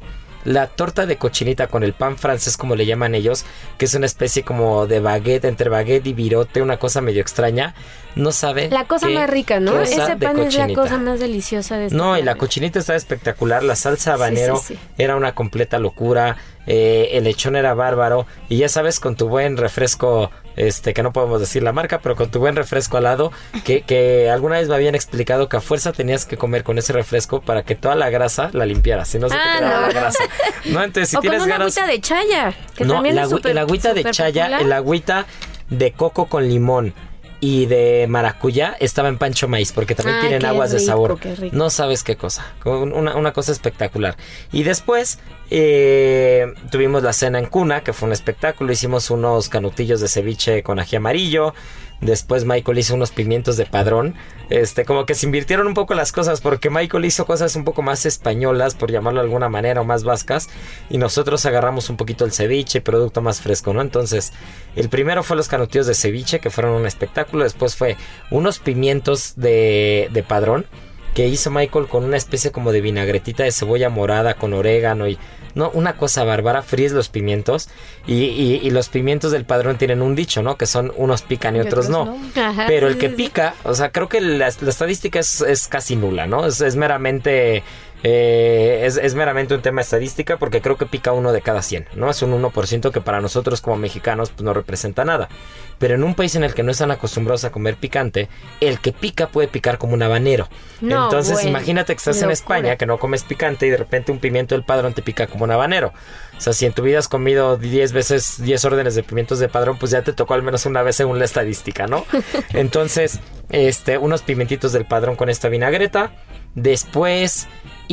la torta de cochinita con el pan francés, como le llaman ellos, que es una especie como de baguette, entre baguette y virote, una cosa medio extraña, no sabe. La cosa qué más rica, ¿no? Ese pan es la cosa más deliciosa de este No, y la cochinita estaba espectacular, la salsa habanero sí, sí. era una completa locura, eh, el lechón era bárbaro, y ya sabes, con tu buen refresco este, que no podemos decir la marca, pero con tu buen refresco al lado, que, que alguna vez me habían explicado que a fuerza tenías que comer con ese refresco para que toda la grasa la limpiaras, si no se te Ah, quedaba no. la grasa. No, entonces si o tienes con una ganas... agüita de chaya. Que No, también la es el agüita de chaya, popular. el agüita de coco con limón y de maracuyá estaba en Pancho Maíz porque también tienen aguas de sabor. No sabes qué cosa, una, una cosa espectacular. Y después eh, tuvimos la cena en cuna, que fue un espectáculo. Hicimos unos canutillos de ceviche con ají amarillo. Después Michael hizo unos pimientos de padrón. Este, como que se invirtieron un poco las cosas porque Michael hizo cosas un poco más españolas, por llamarlo de alguna manera, o más vascas. Y nosotros agarramos un poquito el ceviche, producto más fresco, ¿no? Entonces, el primero fue los canutillos de ceviche, que fueron un espectáculo. Después fue unos pimientos de, de padrón que hizo Michael con una especie como de vinagretita de cebolla morada con orégano y no una cosa bárbara fríes los pimientos y, y- y los pimientos del padrón tienen un dicho no que son unos pican y, Y otros, otros no, no. Ajá, pero sí, el que sí, pica o sea creo que la, la estadística es, es casi nula no es, es meramente eh, es, es meramente un tema estadística porque creo que pica uno de cada 100 no es un 1% que para nosotros como mexicanos pues no representa nada pero en un país en el que no están acostumbrados a comer picante el que pica puede picar como un habanero No, entonces bueno, imagínate que estás en. España que no comes picante y de repente un pimiento del padrón te pica como un habanero. O sea, si en tu vida has comido 10 veces 10 órdenes de pimientos de padrón, pues ya te tocó al menos una vez según la estadística, ¿no? Entonces, este, unos pimentitos del padrón con esta vinagreta. Después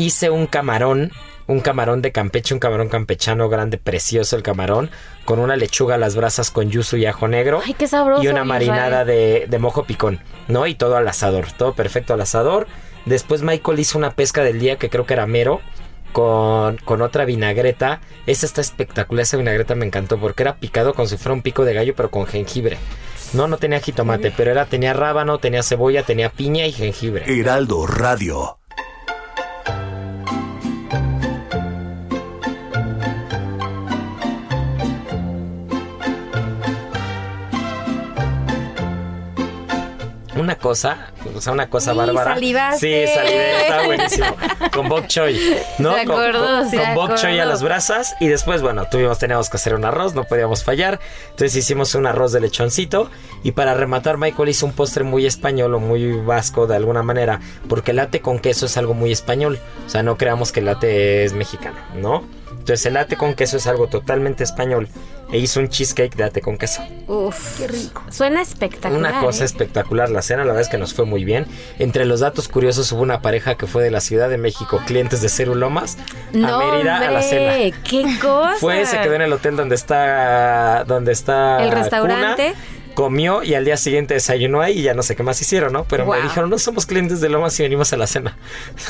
hice un camarón, un camarón de Campeche, un camarón campechano grande, precioso el camarón, con una lechuga a las brasas con yuzu y ajo negro Ay, qué sabroso. y una marinada de, de mojo picón, ¿no? Y todo al asador, todo perfecto al asador. Después Michael hizo una pesca del día que creo que era mero. Con, con otra vinagreta. Esa está espectacular. Esa vinagreta me encantó porque era picado como si fuera un pico de gallo, pero con jengibre. No, no tenía jitomate, pero era, tenía rábano, tenía cebolla, tenía piña y jengibre. Heraldo Radio. Una cosa, o sea, una cosa Sí, bárbara. salivaste. Sí, salivé, está buenísimo. Con bok choy, ¿no? Se Con- acordó, con, se con bok choy a las brasas y después, bueno, tuvimos, teníamos que hacer un arroz, no podíamos fallar. Entonces hicimos un arroz de lechoncito y para rematar Michael hizo un postre muy español o muy vasco de alguna manera, porque el latte con queso es algo muy español. O sea, no creamos que el latte es mexicano, ¿no? Entonces el latte con queso es algo totalmente español e hizo un cheesecake de latte con queso. Uf, qué rico. Suena espectacular. Una cosa ¿eh? espectacular la cena, la verdad es que nos fue muy bien. Entre los datos curiosos hubo una pareja que fue de la Ciudad de México, clientes de Cerulomas, No, a Mérida a la cena. hombre, qué cosa. Fue, se quedó en el hotel donde está donde está El restaurante. Cuna, comió y al día siguiente desayunó ahí y ya no sé qué más hicieron, ¿no? Pero me dijeron, no somos clientes de Lomas y venimos a la cena.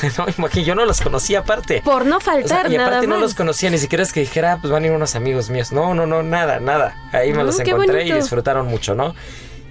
no, imagínate, yo no los conocía aparte. Por no O sea, faltar y nada aparte no los conocía, ni siquiera es que dijera, "Ah, pues van a ir unos amigos míos. No, no, no, nada, nada. Ahí me Mm, los encontré y disfrutaron mucho, ¿no?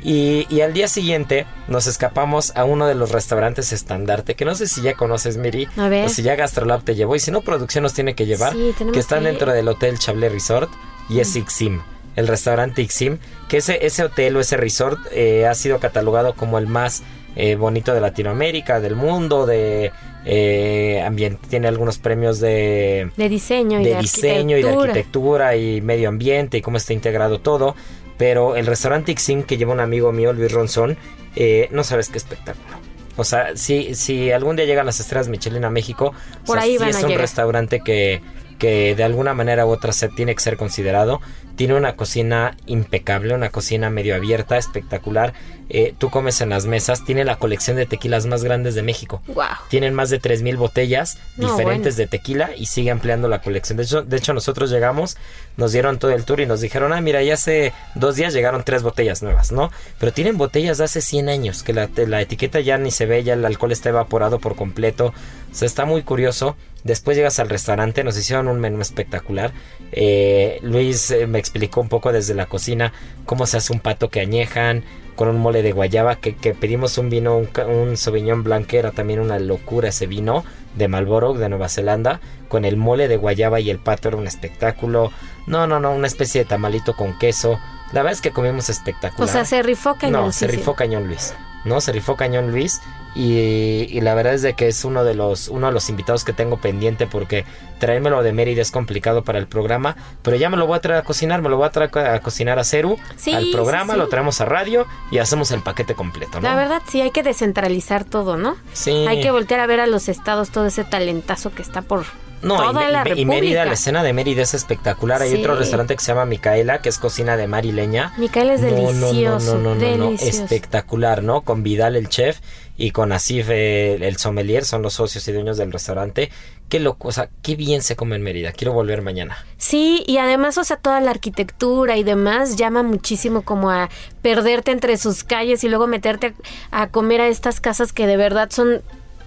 Y, y al día siguiente nos escapamos a uno de los restaurantes estandarte, que no sé si ya conoces, Miri, A ver. o si ya Gastrolab te llevó, y si no, producción nos tiene que llevar, Sí, que están que dentro del Hotel Chablé Resort, y es Ixim, el restaurante Ixim, que ese, ese hotel o ese resort eh, ha sido catalogado como el más eh, bonito de Latinoamérica, del mundo, de eh, ambiente, tiene algunos premios de, De diseño y de, de diseño y de arquitectura. y medio ambiente y cómo está integrado todo. Pero el restaurante Ixim que lleva un amigo mío, Luis Ronzón, eh, no sabes qué espectáculo. O sea, si, si algún día llegan las estrellas Michelin a México, o Por sea, ahí sí van es a un llegar. restaurante que, que de alguna manera u otra se tiene que ser considerado. Tiene una cocina impecable, una cocina medio abierta, espectacular. Eh, tú comes en las mesas, tiene la colección de tequilas más grandes de México. Wow. Tienen más de 3.000 botellas No, diferentes bueno. de tequila y sigue ampliando la colección. De hecho, de hecho, nosotros llegamos, nos dieron todo el tour y nos dijeron, ah, mira, ya hace dos días llegaron tres botellas nuevas, ¿no? Pero tienen botellas de hace 100 años, que la, la etiqueta ya ni se ve, ya el alcohol está evaporado por completo. O sea, está muy curioso. Después llegas al restaurante, nos hicieron un menú espectacular. Eh, Luis eh, me explicó un poco desde la cocina cómo se hace un pato que añejan con un mole de guayaba, que, que pedimos un vino, un, un Sauvignon Blanc, que era también una locura ese vino de Marlborough, de Nueva Zelanda, con el mole de guayaba y el pato era un espectáculo. No, no, no, una especie de tamalito con queso. La verdad es que comimos espectacular. O sea, se rifó cañón. No, sí, se sí. rifó cañón Luis. ¿No? Se rifó cañón Luis y, y la verdad es de que es uno de los uno de los invitados que tengo pendiente porque traérmelo de Mérida es complicado para el programa, pero ya me lo voy a traer a cocinar, me lo voy a traer a cocinar a Ceru Sí, al sí, programa, sí. lo traemos a radio y hacemos el paquete completo, ¿no? La verdad, sí, hay que descentralizar todo, ¿no? Sí. Hay que voltear a ver a los estados todo ese talentazo que está por No, toda y, la y-. Mérida, la escena de Mérida es espectacular. Hay Sí. otro restaurante que se llama Micaela, que es cocina de mar y leña. Micaela es No, no, no, delicioso, no, no, no, no, delicioso. espectacular, ¿no? Con Vidal el chef y con Asif el, el sommelier, son los socios y dueños del restaurante. Qué loco, o sea, qué bien se come en Mérida. Quiero volver mañana. Sí, y además, o sea, toda la arquitectura y demás llama muchísimo como a perderte entre sus calles y luego meterte a comer a estas casas que de verdad son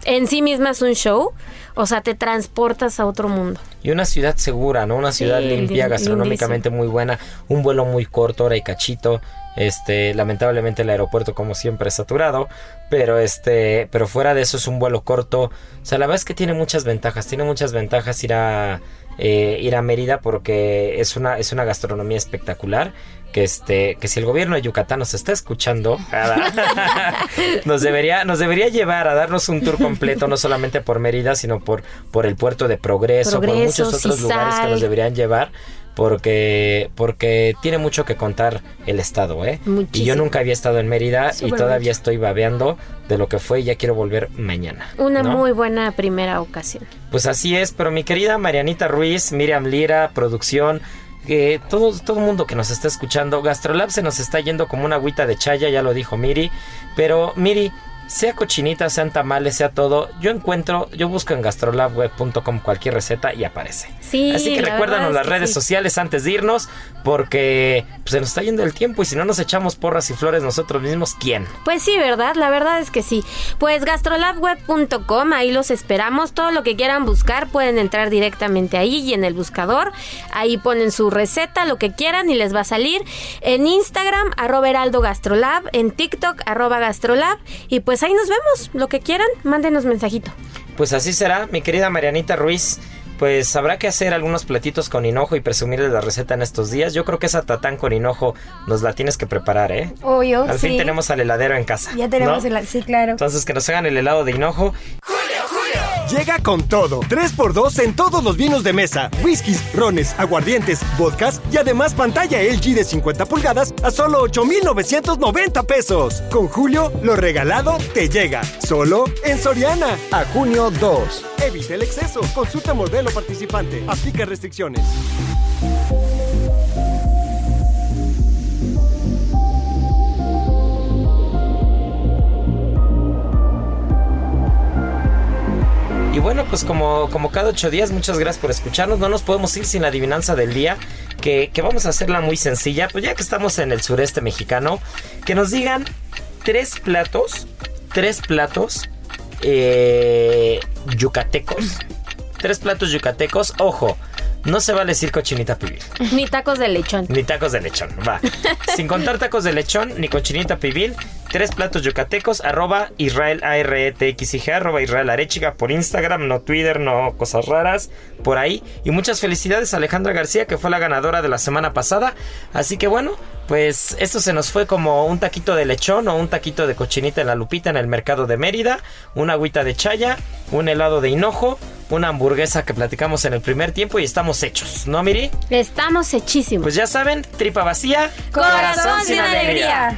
en sí mismas un show. O sea, te transportas a otro mundo. Y una ciudad segura, ¿no? Una ciudad Sí, limpia, gastronómicamente muy buena, un vuelo muy corto, hora y cachito. Este, lamentablemente el aeropuerto como siempre es saturado, pero este, pero fuera de eso es un vuelo corto. O sea, la verdad es que tiene muchas ventajas, tiene muchas ventajas ir a eh, ir a Mérida porque es una es una gastronomía espectacular. Que este, que si el gobierno de Yucatán nos está escuchando, nos debería, nos debería llevar a darnos un tour completo, no solamente por Mérida, sino por, por el puerto de Progreso, por muchos otros lugares que nos deberían llevar porque porque tiene mucho que contar el estado, ¿eh? Y yo Muchísimo. nunca había estado en Mérida y todavía estoy babeando de lo que fue y ya quiero volver mañana. Una ¿no? muy buena primera ocasión. Pues así es, pero mi querida Marianita Ruiz, Miriam Lira, producción, que todo todo mundo que nos está escuchando, Gastrolab se nos está yendo como una agüita de chaya, ya lo dijo Miri, pero Miri, sea cochinita, sean tamales, sea todo, yo encuentro, yo busco en gastrolabweb.com cualquier receta y aparece. Sí, Así que la recuérdanos las redes sí. sociales antes de irnos, porque pues, se nos está yendo el tiempo y si no nos echamos porras y flores nosotros mismos, ¿quién? Pues sí, ¿verdad? La verdad es que sí. Pues gastrolabweb.com, ahí los esperamos. Todo lo que quieran buscar pueden entrar directamente ahí y en el buscador. Ahí ponen su receta, lo que quieran y les va a salir. En Instagram, arroba heraldo gastrolab. En TikTok, arroba gastrolab. Y pues ahí nos vemos. Lo que quieran, mándenos mensajito. Pues así será, mi querida Marianita Ruiz. Pues habrá que hacer algunos platitos con hinojo y presumirles la receta en estos días. Yo creo que esa tatán con hinojo nos la tienes que preparar, ¿eh? Obvio, Al fin sí. tenemos al heladero en casa. Ya tenemos ¿no? el... Sí, claro. Entonces que nos hagan el helado de hinojo. Llega con todo. 3x2 en todos los vinos de mesa, whiskies, rones, aguardientes, vodkas y además pantalla LG de 50 pulgadas a solo 8,990 pesos. Con Julio, lo regalado te llega. Solo en Soriana. A junio 2. Evita el exceso. Consulta modelo participante. Aplica restricciones. Y bueno, pues como, como cada ocho días, muchas gracias por escucharnos. No nos podemos ir sin la adivinanza del día, que, que vamos a hacerla muy sencilla. Pues ya que estamos en el sureste mexicano, que nos digan tres platos, tres platos eh, yucatecos. Tres platos yucatecos, ojo, no se vale decir cochinita pibil. Ni tacos de lechón. Ni tacos de lechón, va. Sin contar tacos de lechón, ni cochinita pibil. Tres platos yucatecos, arroba Israel ARETXIG, arroba Israel Arechiga por Instagram, no Twitter, no cosas raras, por ahí. Y muchas felicidades a Alejandra García, que fue la ganadora de la semana pasada. Así que bueno, pues esto se nos fue como un taquito de lechón o un taquito de cochinita en la lupita en el mercado de Mérida, una agüita de chaya, un helado de hinojo, una hamburguesa que platicamos en el primer tiempo y estamos hechos, ¿no, Miri? Estamos hechísimos. Pues ya saben, tripa vacía, Corazón sin alegría.